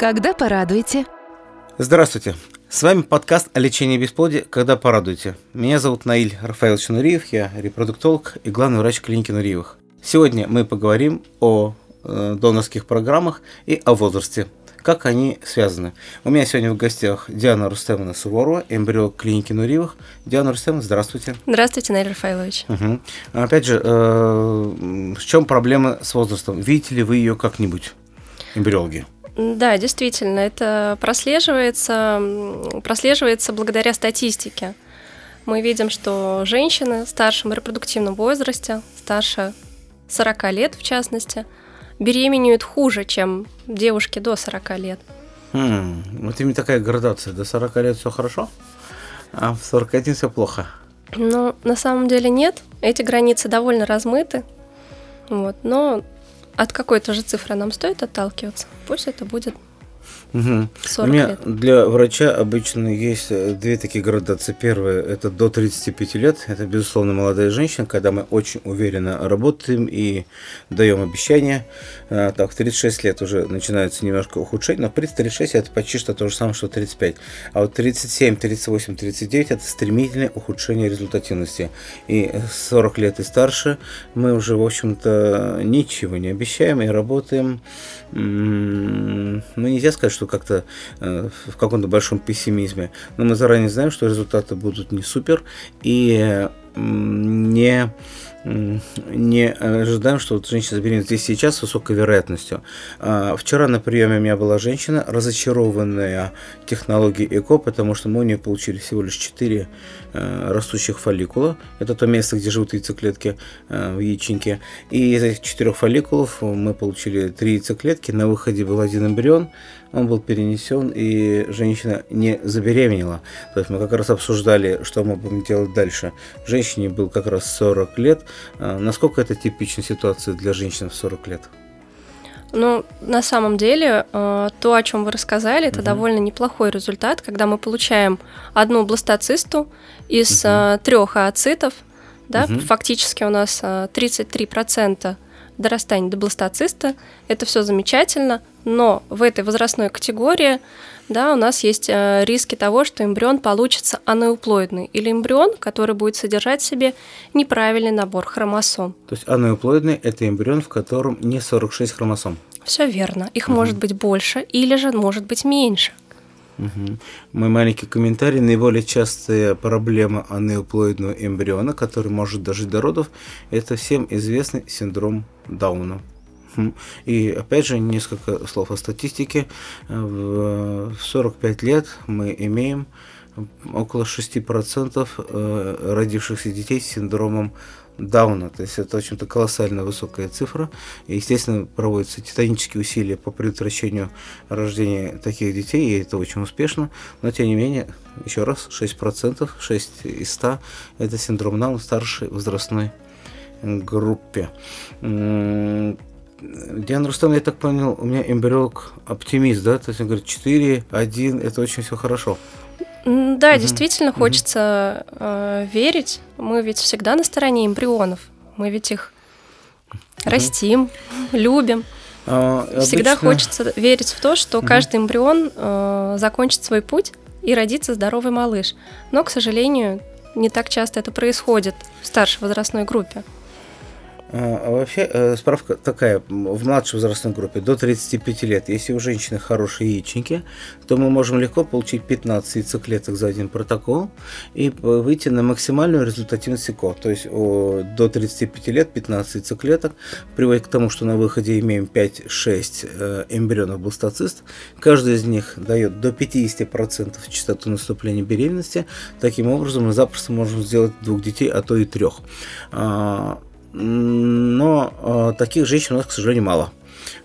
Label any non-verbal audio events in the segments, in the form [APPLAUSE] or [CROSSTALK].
Когда порадуете? Здравствуйте. С вами подкаст о лечении бесплодия «Когда порадуете». Меня зовут Наиль Рафаэлович Нуриев, я репродуктолог и главный врач клиники Нуриевых. Сегодня мы поговорим о э, донорских программах и о возрасте, как они связаны. У меня сегодня в гостях Диана Рустемовна Суворова, эмбриолог клиники Нуриевых. Диана Рустемовна, здравствуйте. Здравствуйте, Наиль Рафаилович. Угу. Опять же, э, в чем проблема с возрастом? Видите ли вы ее как-нибудь, эмбриологи? Да, действительно, это прослеживается, прослеживается благодаря статистике. Мы видим, что женщины в старшем репродуктивном возрасте, старше 40 лет в частности, беременеют хуже, чем девушки до 40 лет. Хм, вот именно такая градация. До 40 лет все хорошо, а в 41 все плохо. Ну, на самом деле нет. Эти границы довольно размыты. Вот, но от какой-то же цифры нам стоит отталкиваться. Пусть это будет Угу. 40 У меня лет. для врача обычно есть э, две такие градации. Первая – это до 35 лет. Это, безусловно, молодая женщина, когда мы очень уверенно работаем и даем обещания. А, Так, в 36 лет уже начинается немножко ухудшение, но при 36 это почти что то же самое, что 35. А вот 37, 38, 39 – это стремительное ухудшение результативности. И 40 лет и старше мы уже, в общем-то, ничего не обещаем и работаем М, ну, нельзя сказать, что как-то э, в каком-то большом пессимизме, но мы заранее знаем, что результаты будут не супер и не не ожидаем, что вот женщина забеременеет здесь сейчас с высокой вероятностью. А, Вчера на приеме у меня была женщина, разочарованная технологией ЭКО, потому что мы у нее получили всего лишь 4 растущих фолликула. Это то место, где живут яйцеклетки э, в яичнике. И из этих четырех фолликулов мы получили три яйцеклетки. На выходе был один эмбрион, он был перенесен, и женщина не забеременела. То есть мы как раз обсуждали, что мы будем делать дальше. Женщине был как раз 40 лет. А Насколько это типичная ситуация для женщин в 40 лет? Ну, на самом деле, э, то, о чем вы рассказали, это довольно неплохой результат, когда мы получаем одну бластоцисту из Мгм. трех ооцитов, да, Мгм. фактически у нас э, 33% дорастания до бластоциста, это все замечательно, но в этой возрастной категории, да, у нас есть э, риски того, что эмбрион получится анеуплоидный, или эмбрион, который будет содержать в себе неправильный набор хромосом. То есть анеуплоидный – это эмбрион, в котором не 46 хромосом. Все верно. Их Мгм. может быть больше или же может быть меньше. Мгм. Мой маленький комментарий. Наиболее частая проблема анеуплоидного эмбриона, который может дожить до родов, это всем известный синдром Дауна. И опять же, несколько слов о статистике. В в 45 лет мы имеем около 6% э, родившихся детей с синдромом Дауна. То есть это, в общем-то, колоссально высокая цифра. И, естественно, проводятся титанические усилия по предотвращению рождения таких детей, и это очень успешно. Но, тем не менее, еще раз, 6%, 6 из 100 – это синдром Дауна в старшей возрастной группе. Диана Рустам, я так понял, у меня эмбриолог оптимист, да? То есть он говорит, 4, 1, это очень все хорошо. Да, Мгм. действительно Мгм. хочется э, верить. Мы ведь всегда на стороне эмбрионов. Мы ведь их растим, любим. А, Всегда обычно- хочется верить в то, что Мгм. каждый эмбрион э, закончит свой путь и родится здоровый малыш. Но, к сожалению, не так часто это происходит в старшей возрастной группе. А, а вообще, э, справка такая, в младшей возрастной группе, до 35 лет, если у женщины хорошие яичники, то мы можем легко получить 15 яйцеклеток за один протокол и выйти на максимальную результативность ЭКО. То есть до 35 лет 15 яйцеклеток приводит к тому, что на выходе имеем 5-6 э, эмбрионов бластоцист. Каждый из них дает до 50% частоту наступления беременности. Таким образом, мы запросто можем сделать двух детей, а то и трех. Но э, таких женщин у нас, к сожалению, мало.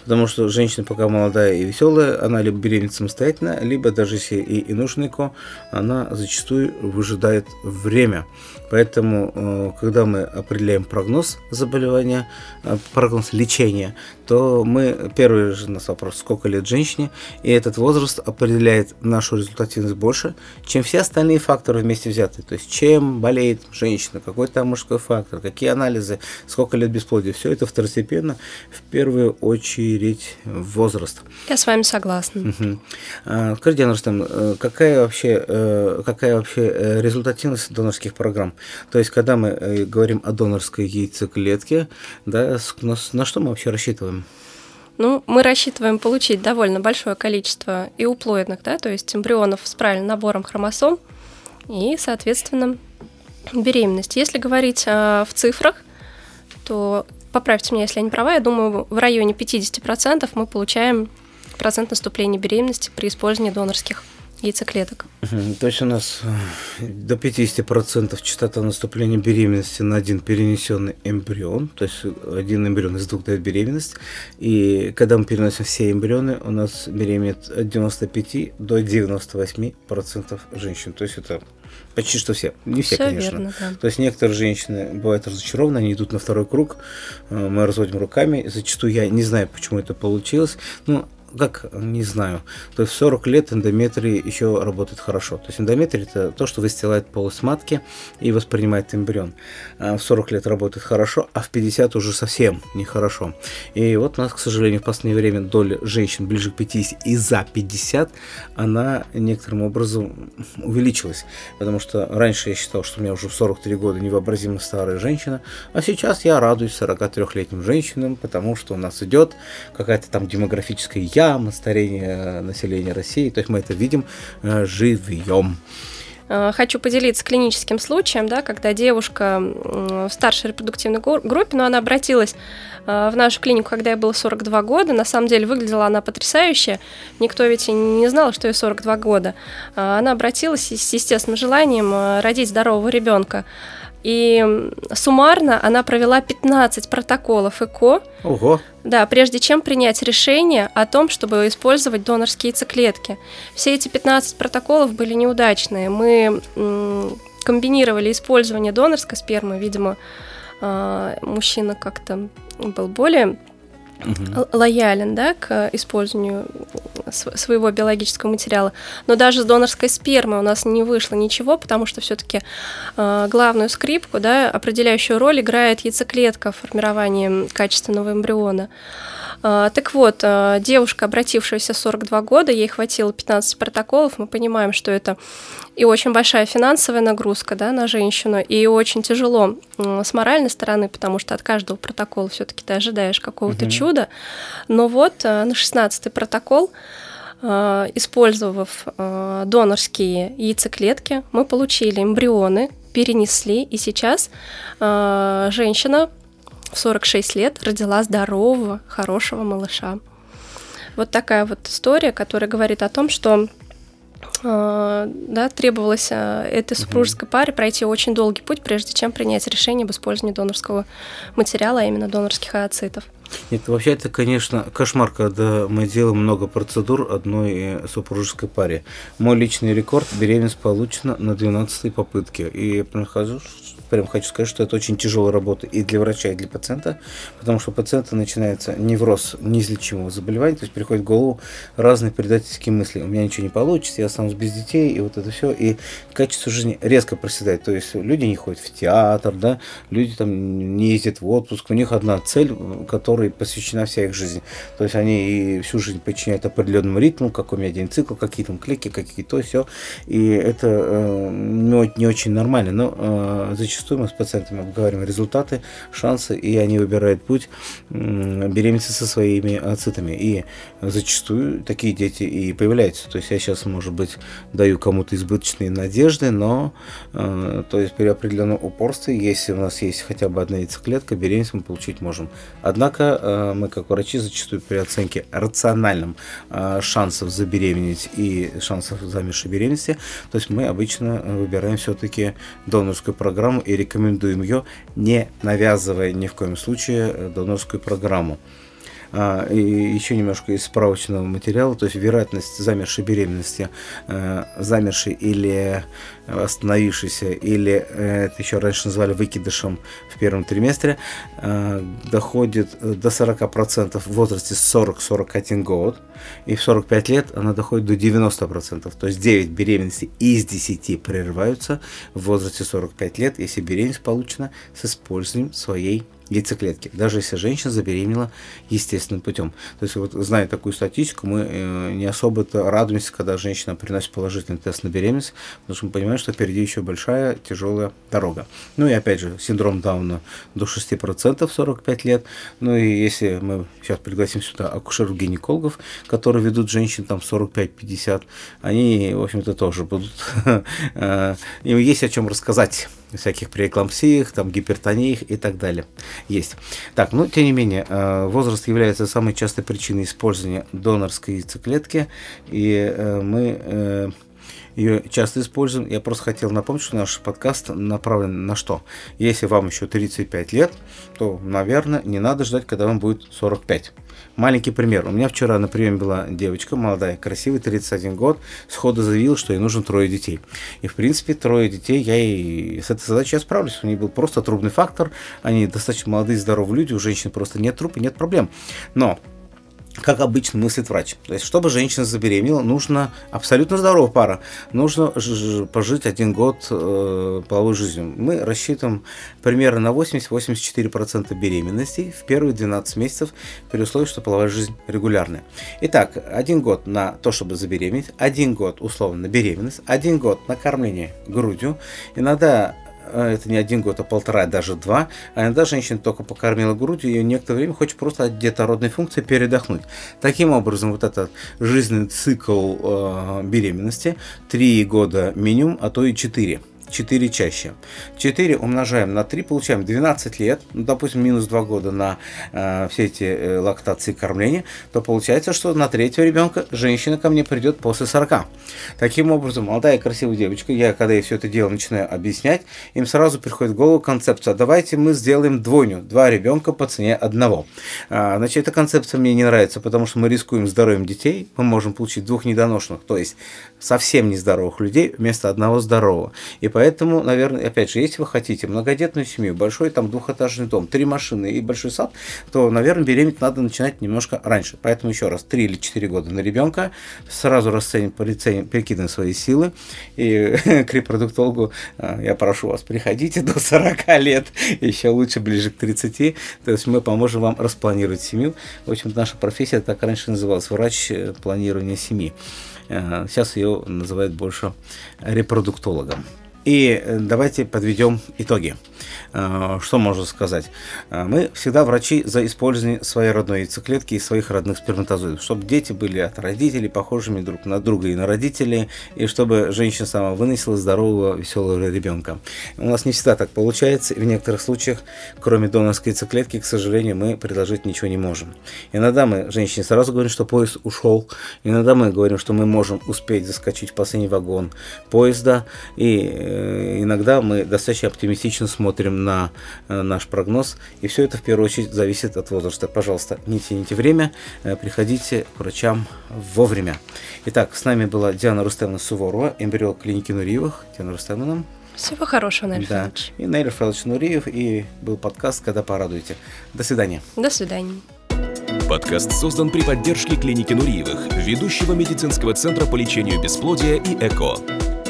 Потому что женщина пока молодая и веселая, она либо беременна самостоятельно, либо даже если и, и нужен ЭКО, она зачастую выжидает время. Поэтому, э, когда мы определяем прогноз заболевания, э, прогноз лечения, то мы, первый же у нас вопрос, сколько лет женщине, и этот возраст определяет нашу результативность больше, чем все остальные факторы вместе взятые. То есть, чем болеет женщина, какой там мужской фактор, какие анализы, сколько лет бесплодия, все это второстепенно. В первую очередь умерить возраст. Я с вами согласна. Угу. Скажите, Диана э, какая вообще, э, какая вообще э, результативность донорских программ? То есть, когда мы говорим о донорской яйцеклетке, да, на, что мы вообще рассчитываем? Ну, мы рассчитываем получить довольно большое количество иуплоидных, да, то есть эмбрионов с правильным набором хромосом и, соответственно, беременность. Если говорить э, в цифрах, то поправьте меня, если я не права, я думаю, в районе 50% мы получаем процент наступления беременности при использовании донорских яйцеклеток. То есть у нас э, до 50% частота наступления беременности на один перенесенный эмбрион, то есть один эмбрион из двух дает беременность. И когда мы переносим все эмбрионы, у нас беременеет от 95 до 98% женщин. То есть это Почти что все. Не все, все конечно. Верно, да. То есть некоторые женщины бывают разочарованы, они идут на второй круг, э, мы разводим руками. Зачастую я не знаю, почему это получилось. Но как, не знаю. То есть в 40 лет эндометрий еще работает хорошо. То есть эндометрий это то, что выстилает полость матки и воспринимает эмбрион. А в 40 лет работает хорошо, а в 50 уже совсем нехорошо. И вот у нас, к сожалению, в последнее время доля женщин ближе к 50 и за 50, она некоторым образом увеличилась. Потому что раньше я считал, что у меня уже в 43 года невообразимо старая женщина, а сейчас я радуюсь 43-летним женщинам, потому что у нас идет какая-то там демографическая яма, старение населения России. То есть мы это видим э, живьем. Э, хочу поделиться клиническим случаем, да, когда девушка в старшей репродуктивной группе, но она обратилась э, в нашу клинику, когда ей было 42 года. На самом деле выглядела она потрясающе. Никто ведь не знал, что ей 42 года. Она обратилась с естественным желанием родить здорового ребенка. И суммарно она провела 15 протоколов ЭКО. Ого. Да, прежде чем принять решение о том, чтобы использовать донорские яйцеклетки. Все эти 15 протоколов были неудачные. Мы комбинировали использование донорской спермы, видимо, а, мужчина как-то был более угу. лоялен да, к использованию своего биологического материала. Но даже с донорской спермой у нас не вышло ничего, потому что все-таки э, главную скрипку, да, определяющую роль играет яйцеклетка в формировании качественного эмбриона. А, так вот, а, девушка, обратившаяся в 42 года, ей хватило 15 протоколов. Мы понимаем, что это и очень большая финансовая нагрузка да, на женщину, и очень тяжело с моральной стороны, потому что от каждого протокола все-таки ты ожидаешь какого-то угу. чуда. Но вот а, на 16 протокол использовав донорские яйцеклетки, мы получили эмбрионы, перенесли, и сейчас женщина в 46 лет родила здорового, хорошего малыша. Вот такая вот история, которая говорит о том, что э, да, требовалось э, этой супружеской паре пройти очень долгий путь, прежде чем принять решение об использовании донорского материала, а именно донорских ооцитов. Нет, вообще это, конечно, кошмар, когда мы делаем много процедур одной э, супружеской паре. Мой личный рекорд беременность получена на 12 попытке. И я прихожу прям хочу сказать, что это очень тяжелая работа и для врача, и для пациента, потому что у пациента начинается невроз неизлечимого заболевания, то есть приходит в голову разные предательские мысли. У меня ничего не получится, я останусь без детей, и вот это все. И качество жизни резко проседает. То есть люди не ходят в театр, да, люди там не ездят в отпуск, у них одна цель, которой посвящена вся их жизнь. То есть они и всю жизнь подчиняют определенному ритму, какой у меня день цикл, какие там клики, какие то все. И это э, не очень нормально. Но э, зачастую зачастую мы с пациентами обговариваем результаты, шансы, и они выбирают путь беременности со своими ацитами. И зачастую такие дети и появляются. То есть я сейчас, может быть, даю кому-то избыточные надежды, но э, то есть при определенном упорстве, если у нас есть хотя бы одна яйцеклетка, беременность мы получить можем. Однако э, мы, как врачи, зачастую при оценке рациональным э, шансов забеременеть и шансов замершей беременности, то есть мы обычно выбираем все-таки донорскую программу и рекомендуем ее, не навязывая ни в коем случае э, донорскую программу. А, и еще немножко из справочного материала, то есть вероятность замершей беременности, э, замершей или остановившейся, или э, это еще раньше называли выкидышем в первом триместре, э, доходит до 40% в возрасте 40-41 год, и в 45 лет она доходит до 90%, то есть 9 беременностей из 10 прерываются в возрасте 45 лет, если беременность получена с использованием своей яйцеклетки, даже если женщина забеременела естественным путем. То есть, вот зная такую статистику, мы э, не особо радуемся, когда женщина приносит положительный тест на беременность, потому что мы понимаем, что впереди еще большая, тяжелая дорога. Ну и опять же, синдром Дауна до 6% в 45 лет. Ну и если мы сейчас пригласим сюда акушеров-гинекологов, которые ведут женщин там 45-50, они, в общем-то, тоже будут, [LAUGHS] э, им есть о чем рассказать всяких преэклампсиях, там, гипертониях и так далее. Есть. Так, но тем не менее, э, возраст является самой частой причиной использования донорской яйцеклетки, и э, мы э, ее часто используем. Я просто хотел напомнить, что наш подкаст направлен на что? Если вам еще 35 лет, то, наверное, не надо ждать, когда вам будет 45. Маленький пример. У меня вчера на приеме была девочка, молодая, красивая, 31 год, сходу заявила, что ей нужно трое детей. И, в принципе, трое детей, я и с этой задачей справлюсь. У нее был просто трубный фактор, они достаточно молодые, здоровые люди, у женщин просто нет труб и нет проблем. Но как обычно мыслит врач. То есть, чтобы женщина забеременела, нужно абсолютно здоровая пара, нужно пожить один год э, половой жизнью. Мы рассчитываем примерно на 80-84% беременностей в первые 12 месяцев при условии, что половая жизнь регулярная. Итак, один год на то, чтобы забеременеть, один год условно на беременность, один год на кормление грудью, иногда это не один год, а полтора, а даже два, а иногда женщина только покормила грудью и некоторое время хочет просто от детородной функции передохнуть. Таким образом, вот этот жизненный цикл э, беременности 3 года минимум, а то и 4. 4 чаще. 4 умножаем на 3, получаем 12 лет, ну, допустим, минус 2 года на э, все эти э, лактации и кормления, то получается, что на третьего ребенка женщина ко мне придет после 40. Таким образом, молодая красивая девочка, я когда я все это дело начинаю объяснять, им сразу приходит в голову концепция, давайте мы сделаем двойню, два ребенка по цене одного. А, значит, эта концепция мне не нравится, потому что мы рискуем здоровьем детей, мы можем получить двух недоношенных, то есть совсем нездоровых людей вместо одного здорового. И поэтому, наверное, опять же, если вы хотите многодетную семью, большой там двухэтажный дом, три машины и большой сад, то, наверное, беременеть надо начинать немножко раньше. Поэтому еще раз, три или четыре года на ребенка, сразу расценим, перекидываем свои силы. И [LAUGHS] к репродуктологу а, я прошу вас, приходите до 40 лет, еще лучше ближе к 30, то есть мы поможем вам распланировать семью. В общем, наша профессия так раньше называлась, врач э, планирования семьи. Э, сейчас ее называют больше репродуктологом. И э, давайте подведем итоги. Э, что можно сказать? Э, мы всегда врачи за использование своей родной яйцеклетки и своих родных сперматозоидов, чтобы дети были от родителей похожими друг на друга и на родителей, и чтобы женщина сама выносила здорового, веселого ребенка. У нас не всегда так получается, и в некоторых случаях, кроме донорской яйцеклетки, к сожалению, мы предложить ничего не можем. Иногда мы женщине сразу говорим, что поезд ушел, иногда мы говорим, что мы можем успеть заскочить в последний вагон поезда, и иногда мы достаточно оптимистично смотрим на э, наш прогноз, и все это в первую очередь зависит от возраста. Пожалуйста, не тяните время, э, приходите к врачам вовремя. Итак, с нами была Диана Рустемовна Суворова, эмбриолог клиники Нуриевых. Диана Рустемовна. Всего хорошего, Наиль да. И Наиль Рафаэлович Нуриев, и был подкаст «Когда порадуете». До свидания. До свидания. Подкаст создан при поддержке клиники Нуриевых, ведущего медицинского центра по лечению бесплодия и ЭКО.